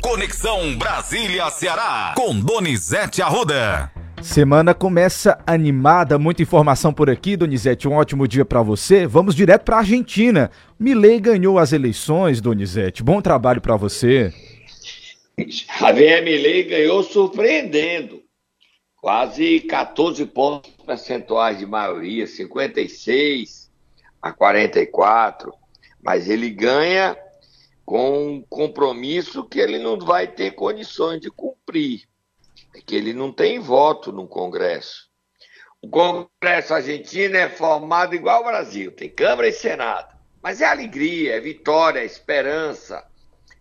Conexão Brasília-Ceará, com Donizete Arruda. Semana começa animada, muita informação por aqui, Donizete. Um ótimo dia para você. Vamos direto para Argentina. Milei ganhou as eleições, Donizete. Bom trabalho para você. Javier Milei ganhou surpreendendo. Quase 14 pontos percentuais de maioria, 56 a 44. Mas ele ganha com um compromisso que ele não vai ter condições de cumprir. É que ele não tem voto no Congresso. O Congresso argentino é formado igual ao Brasil, tem Câmara e Senado. Mas é alegria, é vitória, é esperança.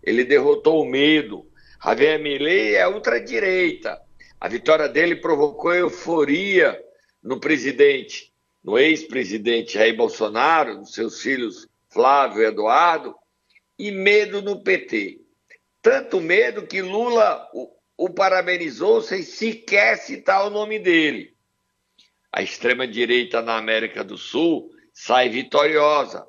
Ele derrotou o medo. Javier Milei é ultradireita. A vitória dele provocou euforia no presidente, no ex-presidente Jair Bolsonaro, nos seus filhos Flávio e Eduardo, e medo no PT. Tanto medo que Lula o, o parabenizou sem sequer citar o nome dele. A extrema-direita na América do Sul sai vitoriosa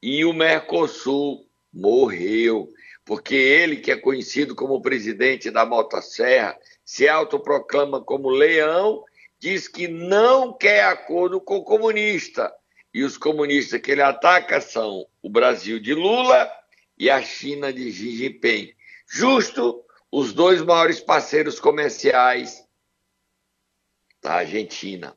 e o Mercosul morreu, porque ele, que é conhecido como presidente da Motosserra, se autoproclama como leão, diz que não quer acordo com o comunista. E os comunistas que ele ataca são o Brasil de Lula e a China de Xi Jinping. Justo os dois maiores parceiros comerciais da Argentina.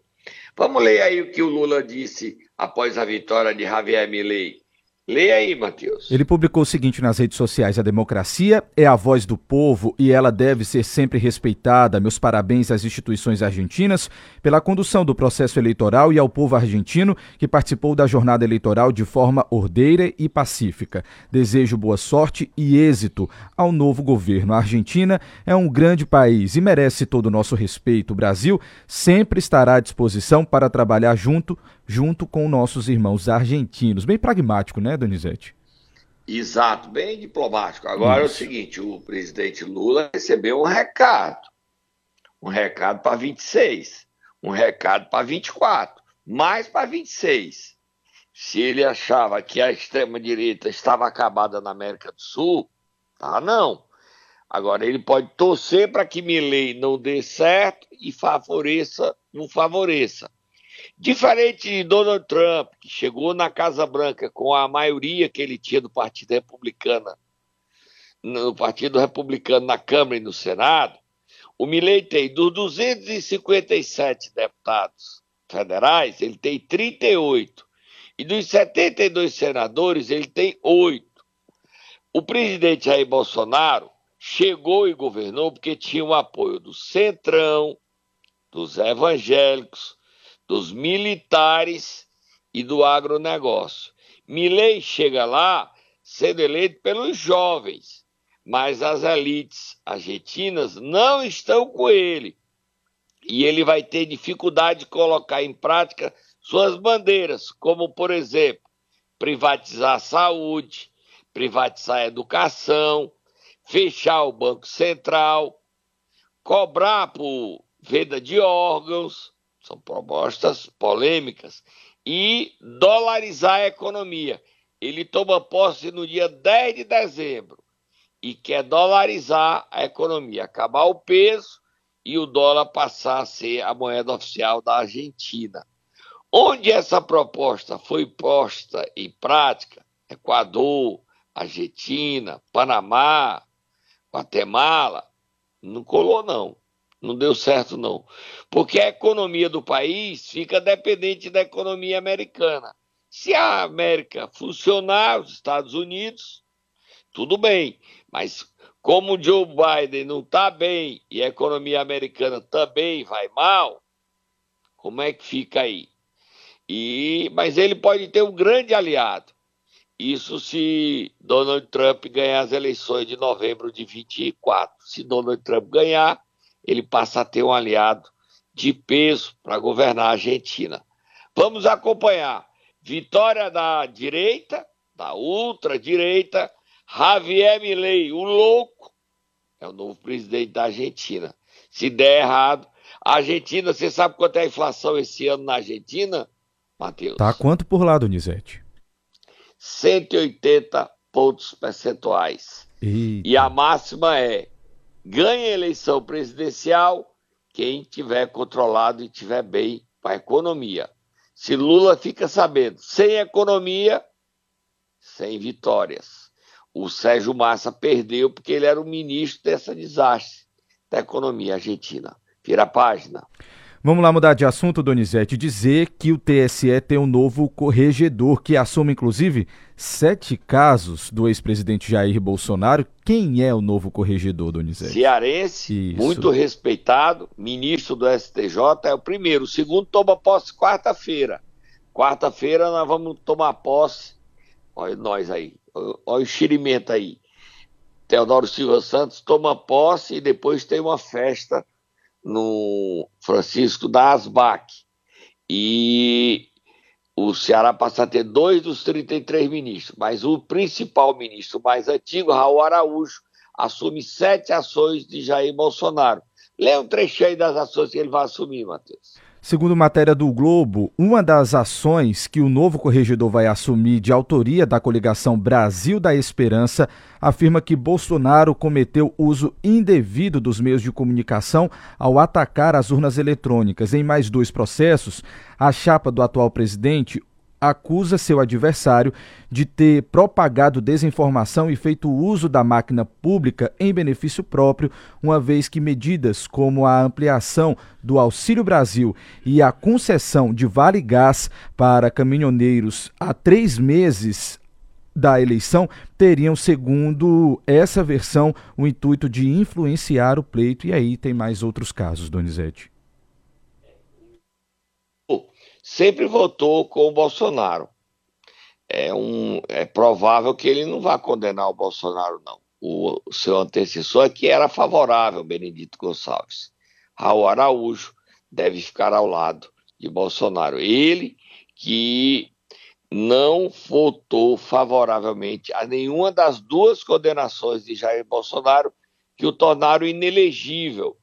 Vamos ler aí o que o Lula disse após a vitória de Javier Milei. Leia aí, Matheus. Ele publicou o seguinte nas redes sociais: A democracia é a voz do povo e ela deve ser sempre respeitada. Meus parabéns às instituições argentinas pela condução do processo eleitoral e ao povo argentino que participou da jornada eleitoral de forma ordeira e pacífica. Desejo boa sorte e êxito ao novo governo. A Argentina é um grande país e merece todo o nosso respeito. O Brasil sempre estará à disposição para trabalhar junto junto com nossos irmãos argentinos. Bem pragmático, né, Donizete? Exato, bem diplomático. Agora Isso. é o seguinte: o presidente Lula recebeu um recado. Um recado para 26, um recado para 24, mais para 26. Se ele achava que a extrema-direita estava acabada na América do Sul, tá não. Agora, ele pode torcer para que Milley não dê certo e favoreça, não favoreça. Diferente de Donald Trump, que chegou na Casa Branca com a maioria que ele tinha do Partido Republicano, no Partido Republicano na Câmara e no Senado, o Milley tem dos 257 deputados federais, ele tem 38. E dos 72 senadores, ele tem 8. O presidente Jair Bolsonaro chegou e governou porque tinha o apoio do Centrão, dos evangélicos, dos militares e do agronegócio. Milley chega lá sendo eleito pelos jovens, mas as elites argentinas não estão com ele. E ele vai ter dificuldade de colocar em prática suas bandeiras, como, por exemplo, privatizar a saúde, privatizar a educação, fechar o Banco Central, cobrar por venda de órgãos, são propostas polêmicas. E dolarizar a economia. Ele toma posse no dia 10 de dezembro e quer dolarizar a economia, acabar o peso e o dólar passar a ser a moeda oficial da Argentina. Onde essa proposta foi posta em prática, Equador, Argentina, Panamá, Guatemala, não colou não. Não deu certo, não. Porque a economia do país fica dependente da economia americana. Se a América funcionar, os Estados Unidos, tudo bem. Mas como o Joe Biden não está bem e a economia americana também vai mal, como é que fica aí? E, mas ele pode ter um grande aliado. Isso se Donald Trump ganhar as eleições de novembro de 24. Se Donald Trump ganhar, ele passa a ter um aliado de peso para governar a Argentina. Vamos acompanhar. Vitória da direita, da ultradireita, Javier Milei, o louco, é o novo presidente da Argentina. Se der errado, a Argentina, você sabe quanto é a inflação esse ano na Argentina, Matheus? Tá quanto por lá, Donizete? 180%. pontos percentuais. Eita. E a máxima é: ganha a eleição presidencial quem tiver controlado e tiver bem com a economia. Se Lula fica sabendo, sem economia, sem vitórias. O Sérgio Massa perdeu porque ele era o ministro dessa desastre da economia argentina. Vira a página. Vamos lá mudar de assunto, Donizete. Dizer que o TSE tem um novo corregedor que assume, inclusive, sete casos do ex-presidente Jair Bolsonaro. Quem é o novo corregedor, Donizete? Cearense, Isso. muito respeitado, ministro do STJ, é o primeiro. O segundo toma posse quarta-feira. Quarta-feira nós vamos tomar posse. Olha nós aí. Olha o xirimento aí. Teodoro Silva Santos toma posse e depois tem uma festa no Francisco da Asbac. E o Ceará passa a ter dois dos 33 ministros, mas o principal ministro mais antigo, Raul Araújo, assume sete ações de Jair Bolsonaro. Lê um trechinho aí das ações que ele vai assumir, Matheus. Segundo matéria do Globo, uma das ações que o novo corregedor vai assumir de autoria da coligação Brasil da Esperança afirma que Bolsonaro cometeu uso indevido dos meios de comunicação ao atacar as urnas eletrônicas. Em mais dois processos, a chapa do atual presidente acusa seu adversário de ter propagado desinformação e feito uso da máquina pública em benefício próprio, uma vez que medidas como a ampliação do Auxílio Brasil e a concessão de Vale Gás para caminhoneiros há três meses da eleição teriam, segundo essa versão, o intuito de influenciar o pleito. E aí tem mais outros casos, Donizete sempre votou com o Bolsonaro. É, um, é provável que ele não vá condenar o Bolsonaro, não. O, o seu antecessor é que era favorável, Benedito Gonçalves. Raul Araújo deve ficar ao lado de Bolsonaro. Ele que não votou favoravelmente a nenhuma das duas condenações de Jair Bolsonaro que o tornaram inelegível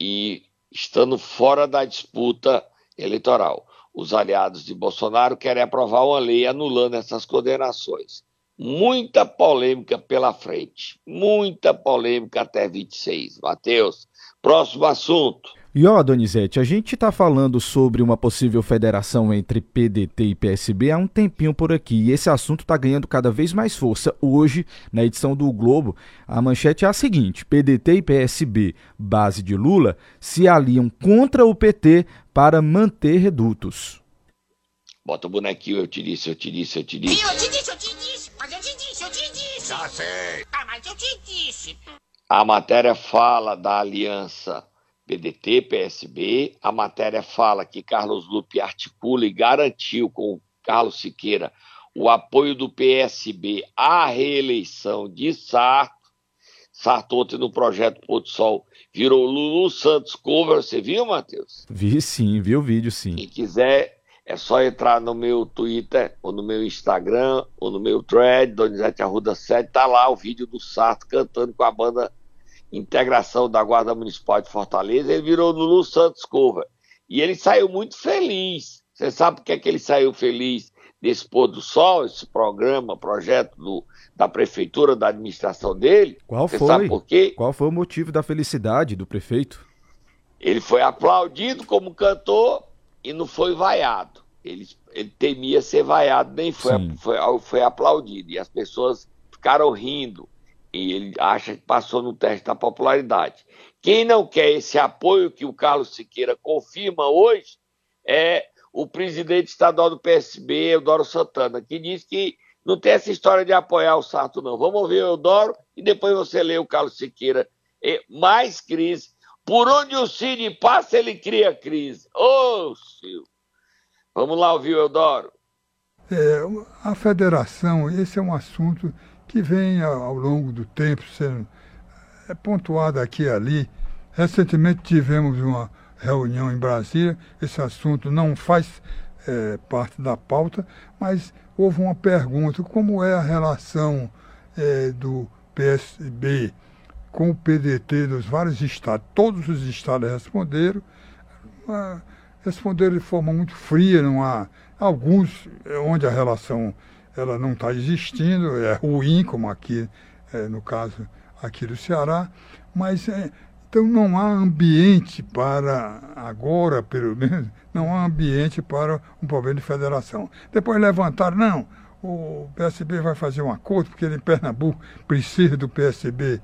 e estando fora da disputa eleitoral os aliados de Bolsonaro querem aprovar uma lei anulando essas condenações. Muita polêmica pela frente, muita polêmica até 26. Matheus, próximo assunto. E ó, Donizete, a gente está falando sobre uma possível federação entre PDT e PSB há um tempinho por aqui. E esse assunto está ganhando cada vez mais força. Hoje, na edição do Globo, a manchete é a seguinte: PDT e PSB, base de Lula, se aliam contra o PT para manter redutos. Bota o bonequinho, eu te disse, eu te disse, eu te disse. Eu te disse, eu te disse, mas eu te disse, eu te disse. Já sei. Ah, mas eu te disse. A matéria fala da aliança PDT, PSB. A matéria fala que Carlos Lupe articula e garantiu com Carlos Siqueira o apoio do PSB à reeleição de Sarto. Sarto ontem no projeto Porto Sol virou Lulu Santos cover. Você viu, Matheus? Vi sim, vi o vídeo sim. Quem quiser é só entrar no meu Twitter, ou no meu Instagram, ou no meu thread, Donizete Arruda 7, tá lá o vídeo do Sarto cantando com a banda integração da Guarda Municipal de Fortaleza, ele virou Lulu Santos Cover. E ele saiu muito feliz. Você sabe por que, é que ele saiu feliz desse pôr do sol, esse programa, projeto do, da prefeitura, da administração dele? Qual Você foi? Sabe por quê? Qual foi o motivo da felicidade do prefeito? Ele foi aplaudido como cantor e não foi vaiado. Ele, ele temia ser vaiado, nem foi, foi, foi aplaudido. E as pessoas ficaram rindo e ele acha que passou no teste da popularidade. Quem não quer esse apoio que o Carlos Siqueira confirma hoje é o presidente estadual do PSB, Eudoro Santana, que diz que não tem essa história de apoiar o Sarto, não. Vamos ouvir o Eudoro e depois você lê o Carlos Siqueira. Mais crise. Por onde o Cid passa, ele cria crise. Ô, oh, Silvio. Vamos lá ouvir o Eudoro. É, a federação, esse é um assunto que vem ao longo do tempo sendo é, pontuado aqui e ali. Recentemente tivemos uma reunião em Brasília, esse assunto não faz é, parte da pauta, mas houve uma pergunta: como é a relação é, do PSB com o PDT dos vários estados? Todos os estados responderam, responderam de forma muito fria, não há alguns onde a relação ela não está existindo, é ruim, como aqui, é, no caso aqui do Ceará, mas é, então não há ambiente para, agora pelo menos, não há ambiente para um problema de federação. Depois levantaram, não, o PSB vai fazer um acordo, porque ele em Pernambuco precisa do PSB,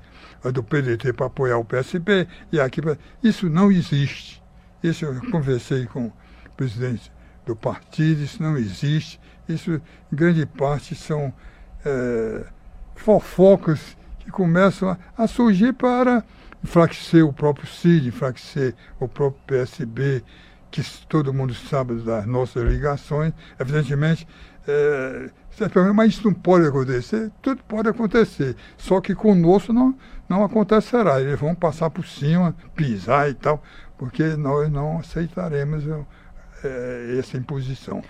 do PDT para apoiar o PSB, e aqui. Isso não existe. Isso eu conversei com o presidente do partido, isso não existe. Isso, em grande parte, são é, fofocas que começam a, a surgir para enfraquecer o próprio CID, enfraquecer o próprio PSB, que todo mundo sabe das nossas ligações. Evidentemente, é, mas isso não pode acontecer, tudo pode acontecer. Só que conosco não, não acontecerá. Eles vão passar por cima, pisar e tal, porque nós não aceitaremos é, essa imposição.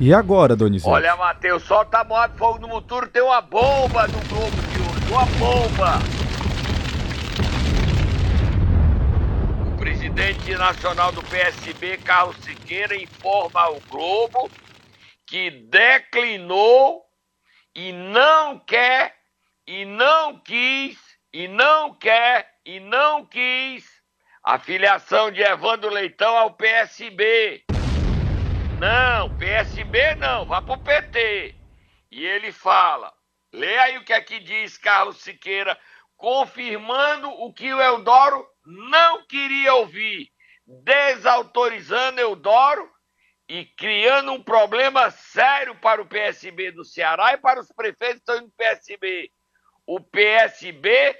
E agora, Donizete? Olha, Matheus, solta a moto, fogo no motor, tem uma bomba no Globo de hoje, uma bomba! O presidente nacional do PSB, Carlos Siqueira, informa ao Globo que declinou e não quer, e não quis, e não quer, e não quis a filiação de Evandro Leitão ao PSB. Não, PSB não, vá pro PT. E ele fala, lê aí o que aqui diz Carlos Siqueira, confirmando o que o Eudoro não queria ouvir, desautorizando Eudoro e criando um problema sério para o PSB do Ceará e para os prefeitos que estão no PSB. O PSB,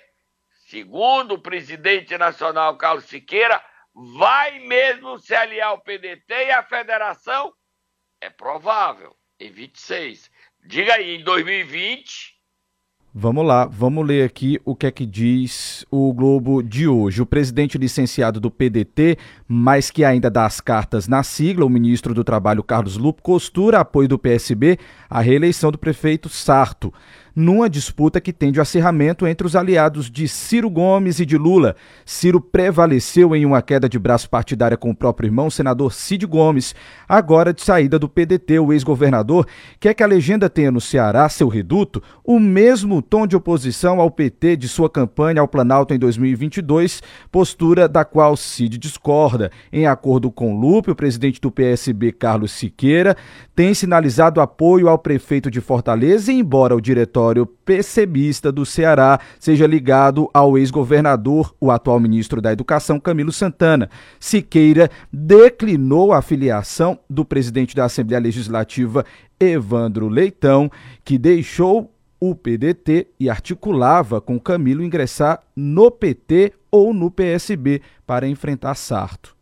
segundo o presidente nacional Carlos Siqueira, vai mesmo se aliar ao PDT e à federação? É provável, em 26. Diga aí, em 2020 Vamos lá, vamos ler aqui o que é que diz o Globo de hoje. O presidente licenciado do PDT, mas que ainda dá as cartas na sigla, o ministro do Trabalho Carlos Lupo, costura apoio do PSB à reeleição do prefeito Sarto numa disputa que tende ao acirramento entre os aliados de Ciro Gomes e de Lula. Ciro prevaleceu em uma queda de braço partidária com o próprio irmão, senador Cid Gomes. Agora, de saída do PDT, o ex-governador quer que a legenda tenha no Ceará, seu reduto, o mesmo tom de oposição ao PT de sua campanha ao Planalto em 2022, postura da qual Cid discorda. Em acordo com Lupe, o presidente do PSB, Carlos Siqueira, tem sinalizado apoio ao prefeito de Fortaleza, embora o diretório diretório PCBista do Ceará seja ligado ao ex-governador, o atual ministro da Educação, Camilo Santana. Siqueira declinou a filiação do presidente da Assembleia Legislativa, Evandro Leitão, que deixou o PDT e articulava com Camilo ingressar no PT ou no PSB para enfrentar Sarto.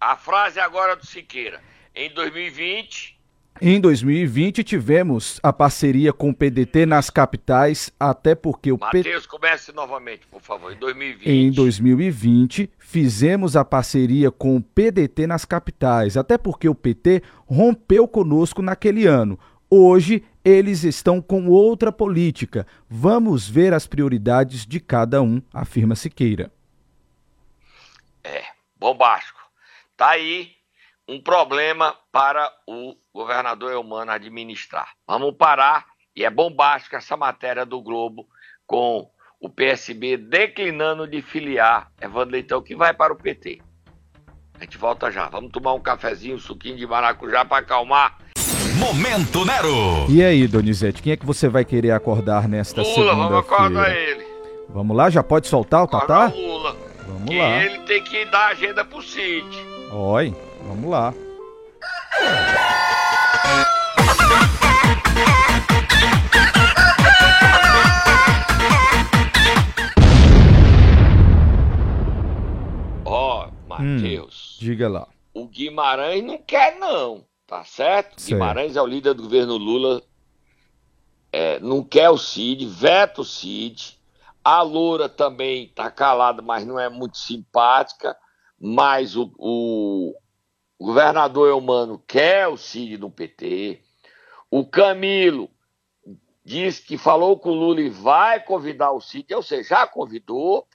A frase agora do Siqueira. Em 2020, em 2020 tivemos a parceria com o PDT nas capitais, até porque o Matheus, comece novamente, por favor. Em 2020. Em 2020 fizemos a parceria com o PDT nas capitais, até porque o PT rompeu conosco naquele ano. Hoje eles estão com outra política. Vamos ver as prioridades de cada um, afirma Siqueira. É, bombástico. Tá aí um problema para o governador Eumano administrar. Vamos parar, e é bombástica essa matéria do Globo com o PSB declinando de filiar Evandro Leitão, que vai para o PT. A gente volta já. Vamos tomar um cafezinho, um suquinho de maracujá para acalmar. Momento Nero! E aí, Donizete, quem é que você vai querer acordar nesta segunda-feira? Lula, vamos acordar ele. Vamos lá, já pode soltar o Tatá? Lula. Vamos que lá. ele tem que dar agenda pro Cid. Oi, vamos lá. Ó, oh, Matheus. Hum, diga lá. O Guimarães não quer, não. Tá certo? certo. Guimarães é o líder do governo Lula. É, não quer o Cid, veta o Cid. A Loura também tá calada, mas não é muito simpática. Mas o, o, o governador Eumano quer o Cid no PT. O Camilo diz que falou com o Lula e vai convidar o Cid, ou seja, já convidou.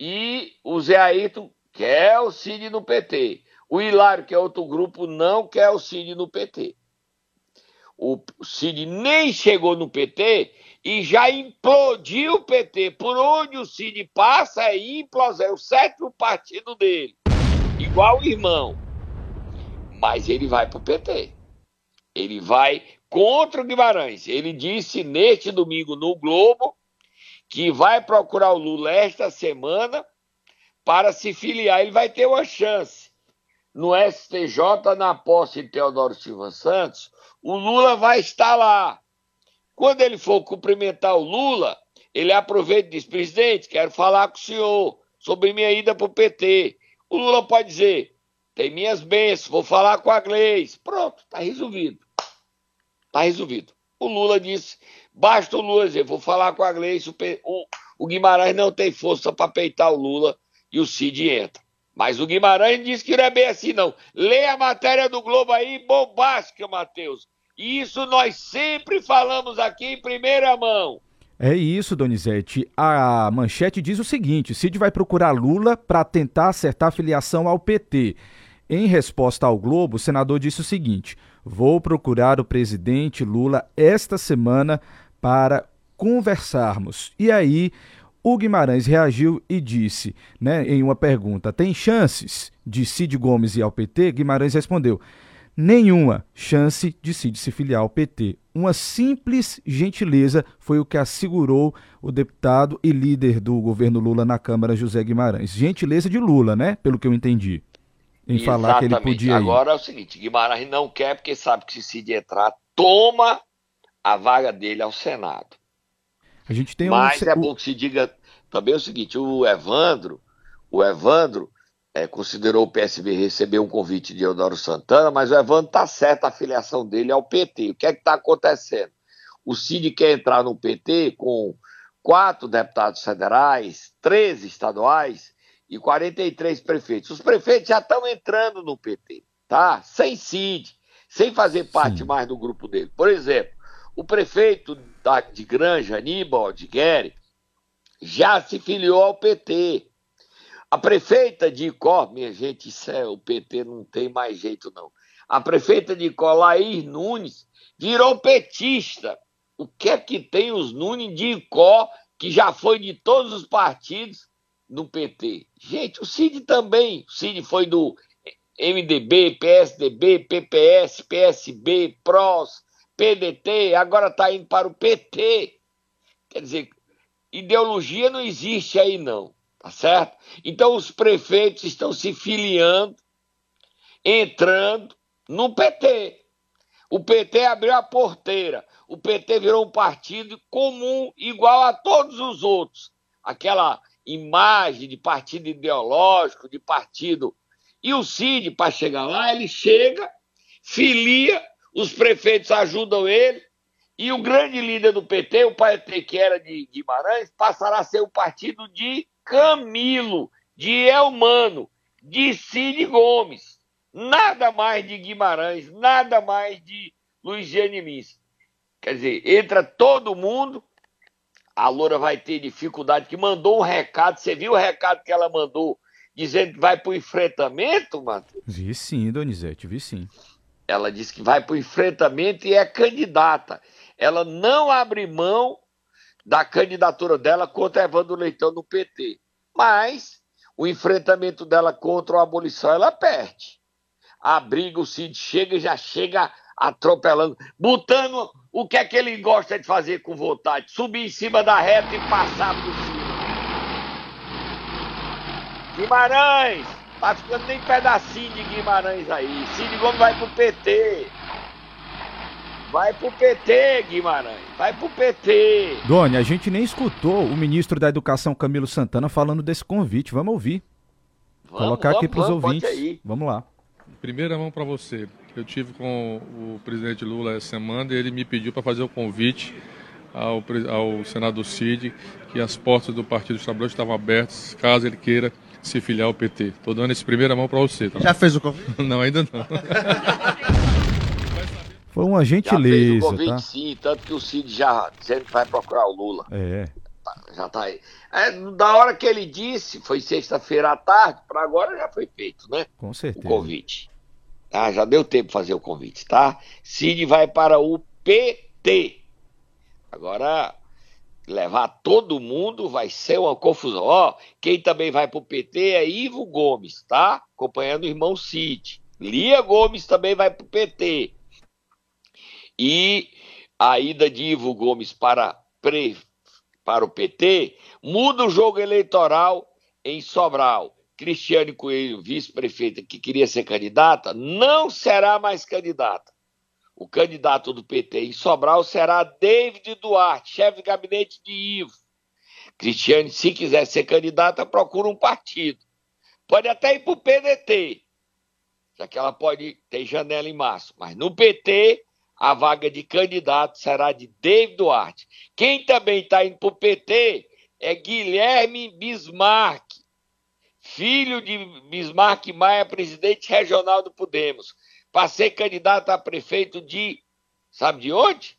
E o Zé Ayrton quer o Cid no PT. O Hilário, que é outro grupo, não quer o Cid no PT. o Cid nem chegou no PT e já implodiu o PT. Por onde o Cid passa é implosão, é o sétimo partido dele. Igual o irmão. Mas ele vai para o PT. Ele vai contra o Guimarães. Ele disse neste domingo no Globo que vai procurar o Lula esta semana para se filiar. Ele vai ter uma chance. No STJ, na posse de Teodoro Silva Santos, o Lula vai estar lá. Quando ele for cumprimentar o Lula, ele aproveita e diz: presidente, quero falar com o senhor sobre minha ida para o PT. O Lula pode dizer: tem minhas bênçãos, vou falar com a Gleice. Pronto, está resolvido. Está resolvido. O Lula disse: basta o Lula dizer, vou falar com a Gleice. O, o, o Guimarães não tem força para peitar o Lula e o Cid entra. Mas o Guimarães disse que não é bem assim, não. Lê a matéria do Globo aí, bombástica, Matheus. Isso nós sempre falamos aqui em primeira mão. É isso, Donizete. A manchete diz o seguinte: Cid vai procurar Lula para tentar acertar a filiação ao PT. Em resposta ao Globo, o senador disse o seguinte: Vou procurar o presidente Lula esta semana para conversarmos. E aí, o Guimarães reagiu e disse, né, em uma pergunta: tem chances de Cid Gomes ir ao PT? Guimarães respondeu: nenhuma chance de Cid se filiar ao PT. Uma simples gentileza foi o que assegurou o deputado e líder do governo Lula na Câmara, José Guimarães. Gentileza de Lula, né? Pelo que eu entendi. Em Exatamente. falar que ele podia. Agora ir. é o seguinte: Guimarães não quer porque sabe que se Cid entrar, toma a vaga dele ao Senado. A gente tem Mas um... é bom que se diga também o seguinte: o Evandro, o Evandro é, considerou o PSB receber um convite de Eudoro Santana, mas o Evandro está certo a filiação dele ao PT. O que é que está acontecendo? O Cid quer entrar no PT com quatro deputados federais, 13 estaduais e 43 prefeitos. Os prefeitos já estão entrando no PT, tá? Sem Cid, sem fazer parte Sim. mais do grupo dele. Por exemplo, o prefeito da, de Granja, Aníbal de Guerre, já se filiou ao PT. A prefeita de Icó, minha gente, isso é, o PT não tem mais jeito não. A prefeita de Icó, Laís Nunes, virou petista. O que é que tem os Nunes de Icó, que já foi de todos os partidos, no PT? Gente, o Cid também. O Cid foi do MDB, PSDB, PPS, PSB, PROS, PDT, agora está indo para o PT. Quer dizer, ideologia não existe aí não tá certo? Então os prefeitos estão se filiando, entrando no PT. O PT abriu a porteira. O PT virou um partido comum, igual a todos os outros. Aquela imagem de partido ideológico, de partido. E o CID, para chegar lá, ele chega, filia, os prefeitos ajudam ele, e o grande líder do PT, o PT que era de Guimarães, passará a ser o partido de Camilo, de Elmano, de Cid Gomes. Nada mais de Guimarães, nada mais de Luiziane Lins. Quer dizer, entra todo mundo, a Loura vai ter dificuldade, que mandou um recado, você viu o recado que ela mandou, dizendo que vai para o enfrentamento, Matheus? Vi sim, Donizete, vi sim. Ela disse que vai para o enfrentamento e é candidata. Ela não abre mão da candidatura dela contra Evandro Leitão no PT. Mas o enfrentamento dela contra a abolição ela perde. A briga, o Cid chega e já chega atropelando, botando o que é que ele gosta de fazer com vontade: subir em cima da reta e passar por cima. Guimarães, tá ficando nem pedacinho de Guimarães aí. Cid Gomes vai pro PT. Vai pro PT, Guimarães. Vai pro PT. Doni, a gente nem escutou o ministro da Educação, Camilo Santana, falando desse convite. Vamos ouvir. Vamos, Colocar vamos, aqui para os ouvintes. Vamos lá. Primeira mão para você. Eu tive com o presidente Lula essa semana e ele me pediu para fazer o convite ao, ao senador Cid que as portas do Partido dos Trabalhadores estavam abertas caso ele queira se filiar ao PT. Estou dando esse primeira mão para você. Tá? Já fez o convite? não, ainda não. Foi uma gentileza. Já fez o convite, tá? sim, tanto que o Cid já que vai procurar o Lula. É. Já tá aí. É, da hora que ele disse, foi sexta-feira à tarde, para agora já foi feito, né? Com certeza. O convite. Ah, já deu tempo de fazer o convite, tá? Cid vai para o PT. Agora, levar todo mundo vai ser uma confusão. Ó, quem também vai para o PT é Ivo Gomes, tá? Acompanhando o irmão Cid. Lia Gomes também vai para o PT. E a ida de Ivo Gomes para, pre, para o PT muda o jogo eleitoral em Sobral. Cristiane Coelho, vice-prefeita, que queria ser candidata, não será mais candidata. O candidato do PT em Sobral será David Duarte, chefe de gabinete de Ivo. Cristiane, se quiser ser candidata, procura um partido. Pode até ir para o PDT, já que ela pode ter janela em março. Mas no PT, a vaga de candidato será de David Duarte. Quem também está indo para o PT é Guilherme Bismarck, filho de Bismarck Maia, presidente regional do Podemos para ser candidato a prefeito de. Sabe de onde?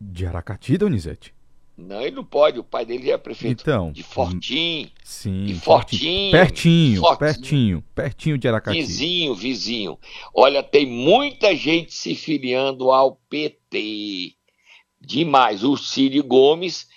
De Aracati, Donizete? Não, ele não pode. O pai dele é prefeito então, de Fortim. Sim. De Fortim. Pertinho, Fortim. pertinho, pertinho de Aracati. Vizinho, vizinho. Olha, tem muita gente se filiando ao PT. Demais. O Ciro Gomes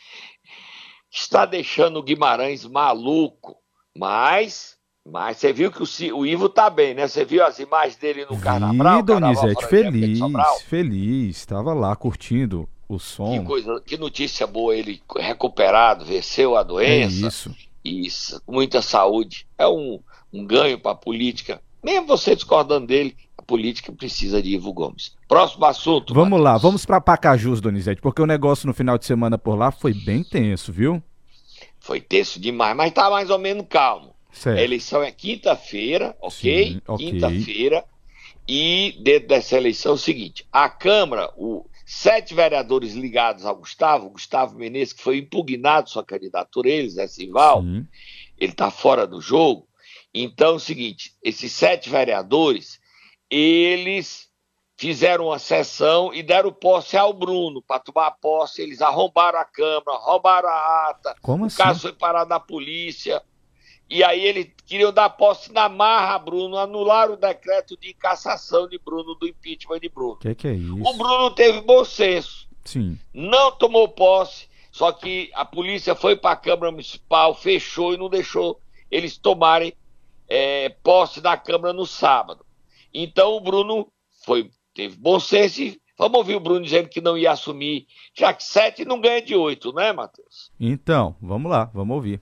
está deixando o Guimarães maluco. Mas mas você viu que o, o, Ivo tá bem, né? Você viu as imagens dele no carnaval? Vi, Donizete, feliz, feliz. Estava lá curtindo o som. Que, coisa, que notícia boa ele recuperado, venceu a doença. É isso. Isso, muita saúde. É um, um ganho para a política. Mesmo você discordando dele, a política precisa de Ivo Gomes. Próximo assunto. Vamos Matheus. lá, vamos para Pacajus, Donizete, porque o negócio no final de semana por lá foi bem tenso, viu? Foi tenso demais, mas tá mais ou menos calmo. Certo. A eleição é quinta-feira, ok? okay. Quinta-feira. E dentro dessa eleição é o seguinte: a Câmara, os sete vereadores ligados ao Gustavo, Gustavo Menezes, que foi impugnado sua candidatura, eles, é Sival, Sim. ele está fora do jogo. Então é o seguinte: esses sete vereadores, eles fizeram uma sessão e deram posse ao Bruno para tomar posse. Eles arrombaram a Câmara, roubaram a ata. Como o assim? caso foi parado na polícia. E aí ele queria dar posse na marra, Bruno, anular o decreto de cassação de Bruno, do impeachment de Bruno. O que, que, é isso? O Bruno teve bom senso. Sim. Não tomou posse, só que a polícia foi para a Câmara Municipal, fechou e não deixou eles tomarem é, posse da Câmara no sábado. Então o Bruno foi, teve bom senso e vamos ouvir o Bruno dizendo que não ia assumir, já que sete não ganha de oito, né, Matheus? Então, vamos lá, vamos ouvir.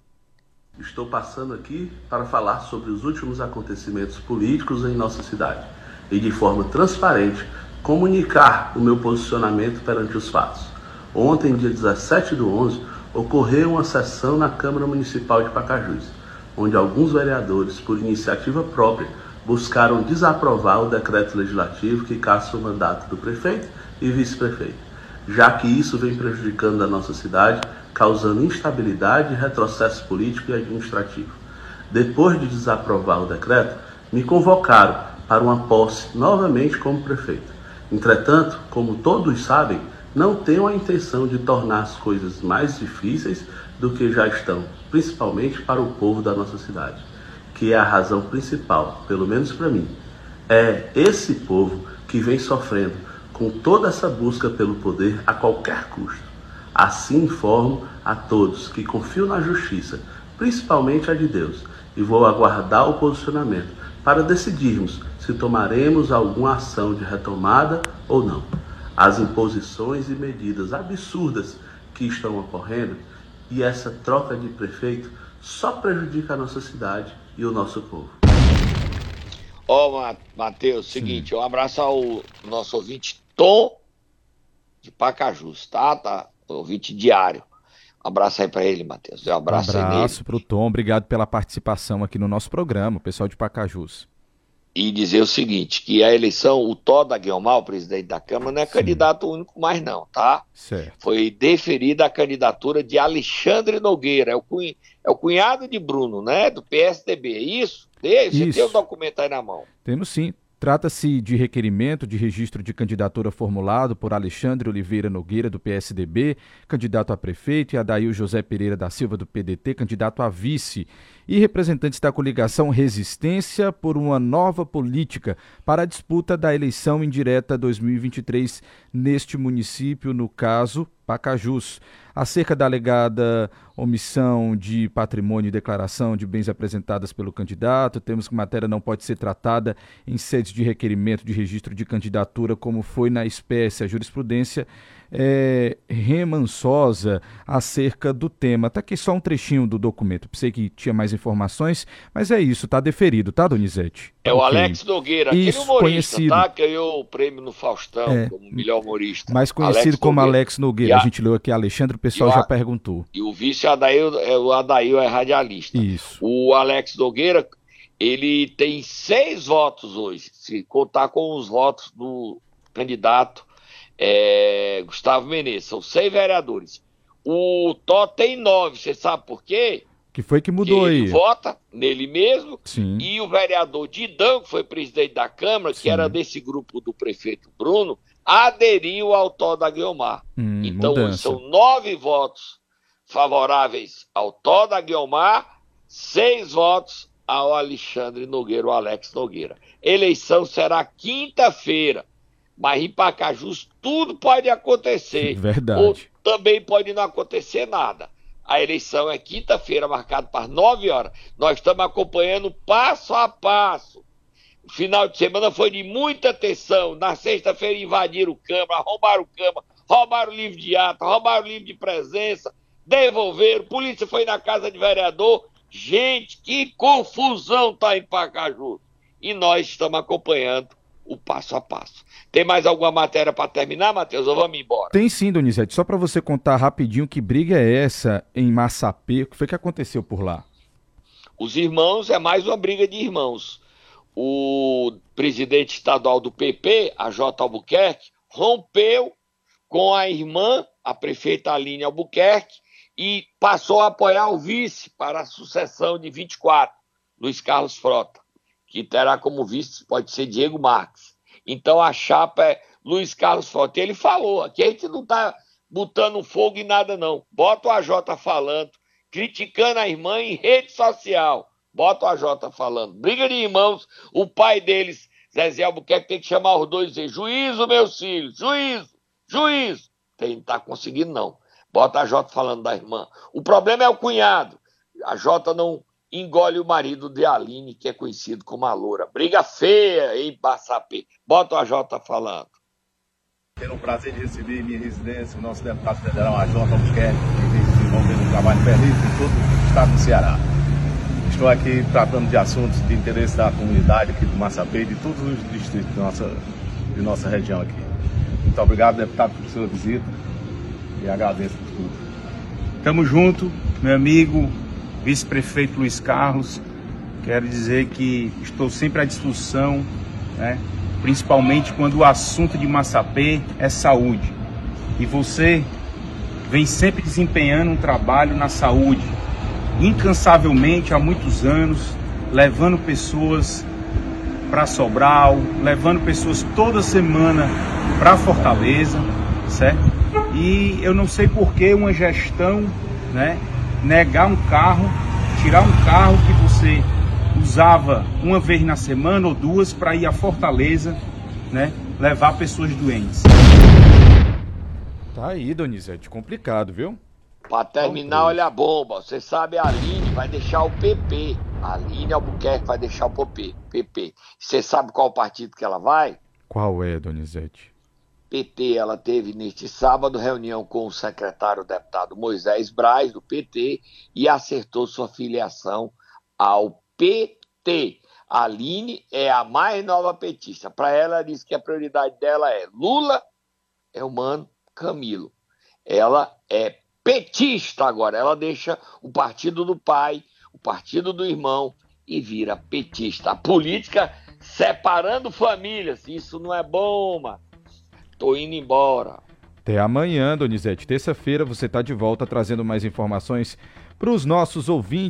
Estou passando aqui para falar sobre os últimos acontecimentos políticos em nossa cidade e, de forma transparente, comunicar o meu posicionamento perante os fatos. Ontem, dia 17 do 11, ocorreu uma sessão na Câmara Municipal de Pacajus, onde alguns vereadores, por iniciativa própria, buscaram desaprovar o decreto legislativo que caça o mandato do prefeito e vice-prefeito, já que isso vem prejudicando a nossa cidade causando instabilidade e retrocesso político e administrativo. Depois de desaprovar o decreto, me convocaram para uma posse novamente como prefeito. Entretanto, como todos sabem, não tenho a intenção de tornar as coisas mais difíceis do que já estão, principalmente para o povo da nossa cidade, que é a razão principal, pelo menos para mim. É esse povo que vem sofrendo com toda essa busca pelo poder a qualquer custo. Assim informo a todos que confio na justiça, principalmente a de Deus, e vou aguardar o posicionamento para decidirmos se tomaremos alguma ação de retomada ou não. As imposições e medidas absurdas que estão ocorrendo e essa troca de prefeito só prejudica a nossa cidade e o nosso povo. Ó, oh, Matheus, seguinte, um abraço ao nosso ouvinte Tom de Pacajus, tá? Tá ouvinte diário. Um abraço aí para ele, Matheus. Um abraço, um abraço para o Tom. Obrigado pela participação aqui no nosso programa, pessoal de Pacajus. E dizer o seguinte, que a eleição, o Tó da Guilmar, o presidente da Câmara, não é Sim. candidato único mais não, tá? Certo. Foi deferida a candidatura de Alexandre Nogueira, é o, cunhado, é o cunhado de Bruno, né? Do PSDB, é isso? Você isso. tem o documento aí na mão. Temos sim. Trata-se de requerimento de registro de candidatura formulado por Alexandre Oliveira Nogueira, do PSDB, candidato a prefeito, e Adail José Pereira da Silva, do PDT, candidato a vice, e representantes da coligação Resistência por uma nova política para a disputa da eleição indireta 2023 neste município, no caso, Pacajus. Acerca da alegada omissão de patrimônio e declaração de bens apresentadas pelo candidato, temos que matéria não pode ser tratada em sede de requerimento de registro de candidatura, como foi na espécie. A jurisprudência é, remansosa acerca do tema. Está aqui só um trechinho do documento. Pensei que tinha mais informações, mas é isso, tá deferido, tá, Donizete? É o okay. Alex Nogueira, aquele isso, humorista, conhecido. tá? Ganhou o prêmio no Faustão é, como melhor humorista. Mais conhecido Alex como Nogueira. Alex Nogueira. A, a, gente leu aqui Alexandre, o pessoal já perguntou. E o vice Adail, é, o Adail é radialista. Isso. O Alex Nogueira, ele tem seis votos hoje, se contar com os votos do candidato é, Gustavo Menezes. São seis vereadores. O Tó tem nove, você sabe por quê? Que foi que mudou que aí? vota nele mesmo. Sim. E o vereador Didão, que foi presidente da Câmara, Sim. que era desse grupo do prefeito Bruno, aderiu ao Tó da Guiomar. Hum, então, mudança. são nove votos favoráveis ao Tó da Guiomar, seis votos ao Alexandre Nogueira, o Alex Nogueira. Eleição será quinta-feira. Mas em Pacajus tudo pode acontecer. Verdade. Ou também pode não acontecer nada. A eleição é quinta-feira, marcada para 9 horas. Nós estamos acompanhando passo a passo. O final de semana foi de muita tensão. Na sexta-feira invadiram Câmara, roubaram Câmara, roubaram o livro de ata, roubaram o livro de presença, devolveram. Polícia foi na casa de vereador. Gente, que confusão está em Pacajus. E nós estamos acompanhando o passo a passo. Tem mais alguma matéria para terminar, Matheus? Ou vamos embora? Tem sim, Donizete. Só para você contar rapidinho que briga é essa em Massapê. O que foi que aconteceu por lá? Os irmãos, é mais uma briga de irmãos. O presidente estadual do PP, a J. Albuquerque, rompeu com a irmã, a prefeita Aline Albuquerque, e passou a apoiar o vice para a sucessão de 24, Luiz Carlos Frota que terá como vice, pode ser Diego Marques. Então a chapa é Luiz Carlos Forte. Ele falou, aqui a gente não está botando fogo em nada, não. Bota o AJ falando, criticando a irmã em rede social. Bota o AJ falando. Briga de irmãos, o pai deles, Zezé Albuquerque, tem que chamar os dois e dizer: juízo, meus filhos, juízo, juízo. Tem, não está conseguindo, não. Bota a Jota falando da irmã. O problema é o cunhado. A Jota não engole o marido de Aline, que é conhecido como a Loura. Briga feia em Bassapê. Bota o AJ falando. Tenho o prazer de receber em minha residência o nosso deputado federal, AJ Albuquerque, que vem desenvolvendo um trabalho feliz em todo o estado do Ceará. Estou aqui tratando de assuntos de interesse da comunidade aqui do Massapê e de todos os distritos de nossa, de nossa região aqui. Muito obrigado, deputado, por sua visita e agradeço por tudo. Tamo junto, meu amigo, vice-prefeito Luiz Carlos. Quero dizer que estou sempre à disposição, né? principalmente quando o assunto de Massapê é saúde. E você vem sempre desempenhando um trabalho na saúde, incansavelmente há muitos anos, levando pessoas para Sobral, levando pessoas toda semana para Fortaleza, certo? E eu não sei por que uma gestão, né, negar um carro, tirar um carro que você usava uma vez na semana ou duas para ir a Fortaleza, né, levar pessoas doentes. Tá aí, Donizete, complicado, viu? Para terminar, olha a bomba. Você sabe, a Aline vai deixar o PP. A Aline Albuquerque vai deixar o PP. PP. Você sabe qual partido que ela vai? Qual é, Donizete? PT, ela teve neste sábado reunião com o secretário deputado Moisés Braz, do PT, e acertou sua filiação ao PT. A Aline é a mais nova petista. Para ela, ela disse que a prioridade dela é Lula, é o mano Camilo. Ela é petista agora. Ela deixa o partido do pai, o partido do irmão e vira petista. A política separando famílias. Isso não é bom, mano. Tô indo embora. Até amanhã, Donizete. Terça-feira você está de volta trazendo mais informações para os nossos ouvintes.